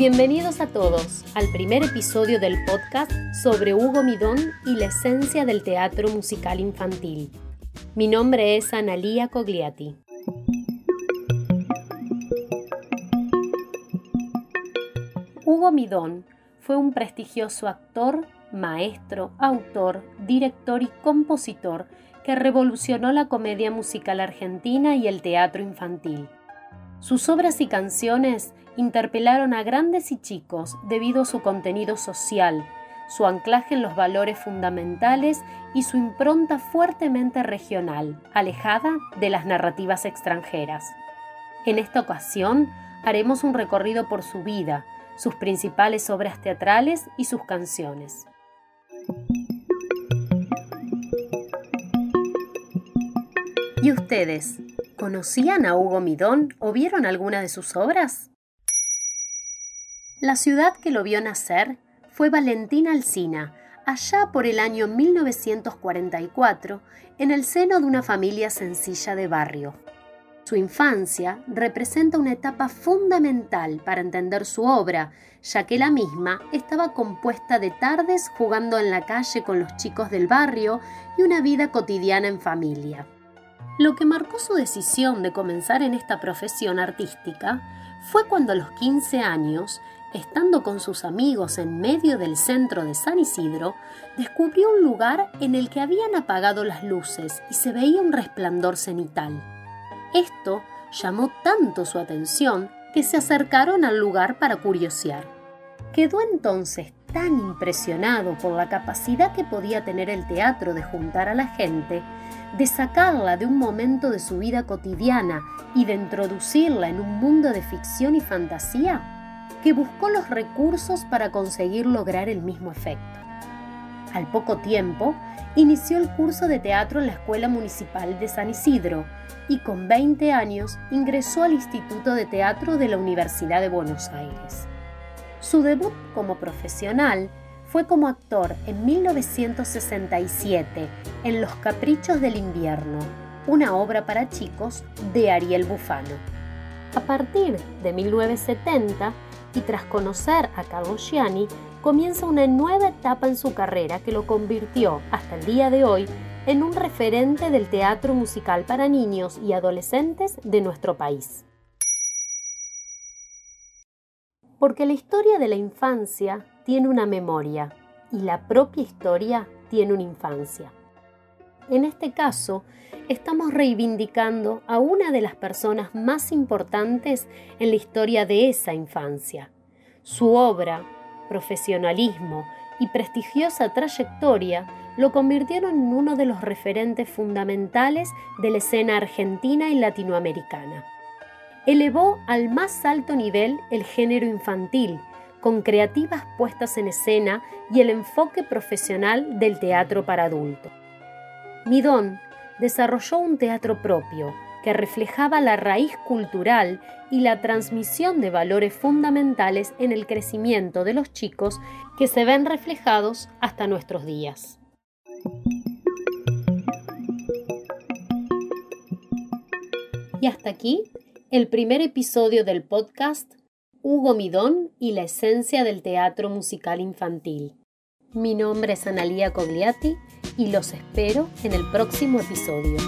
Bienvenidos a todos al primer episodio del podcast sobre Hugo Midón y la esencia del teatro musical infantil. Mi nombre es Analía Cogliati. Hugo Midón fue un prestigioso actor, maestro, autor, director y compositor que revolucionó la comedia musical argentina y el teatro infantil. Sus obras y canciones interpelaron a grandes y chicos debido a su contenido social, su anclaje en los valores fundamentales y su impronta fuertemente regional, alejada de las narrativas extranjeras. En esta ocasión haremos un recorrido por su vida, sus principales obras teatrales y sus canciones. ¿Y ustedes? ¿Conocían a Hugo Midón o vieron alguna de sus obras? La ciudad que lo vio nacer fue Valentina Alsina, allá por el año 1944, en el seno de una familia sencilla de barrio. Su infancia representa una etapa fundamental para entender su obra, ya que la misma estaba compuesta de tardes jugando en la calle con los chicos del barrio y una vida cotidiana en familia. Lo que marcó su decisión de comenzar en esta profesión artística fue cuando a los 15 años, estando con sus amigos en medio del centro de San Isidro, descubrió un lugar en el que habían apagado las luces y se veía un resplandor cenital. Esto llamó tanto su atención que se acercaron al lugar para curiosear. Quedó entonces tan impresionado por la capacidad que podía tener el teatro de juntar a la gente, de sacarla de un momento de su vida cotidiana y de introducirla en un mundo de ficción y fantasía, que buscó los recursos para conseguir lograr el mismo efecto. Al poco tiempo, inició el curso de teatro en la Escuela Municipal de San Isidro y con 20 años ingresó al Instituto de Teatro de la Universidad de Buenos Aires. Su debut como profesional fue como actor en 1967 en Los Caprichos del Invierno, una obra para chicos de Ariel Bufano. A partir de 1970, y tras conocer a Carlos Gianni, comienza una nueva etapa en su carrera que lo convirtió, hasta el día de hoy, en un referente del teatro musical para niños y adolescentes de nuestro país. Porque la historia de la infancia tiene una memoria y la propia historia tiene una infancia. En este caso, estamos reivindicando a una de las personas más importantes en la historia de esa infancia. Su obra, profesionalismo y prestigiosa trayectoria lo convirtieron en uno de los referentes fundamentales de la escena argentina y latinoamericana. Elevó al más alto nivel el género infantil, con creativas puestas en escena y el enfoque profesional del teatro para adultos. Midón desarrolló un teatro propio que reflejaba la raíz cultural y la transmisión de valores fundamentales en el crecimiento de los chicos que se ven reflejados hasta nuestros días. Y hasta aquí el primer episodio del podcast Hugo Midón y la esencia del teatro musical infantil. Mi nombre es Analía Cogliati y los espero en el próximo episodio.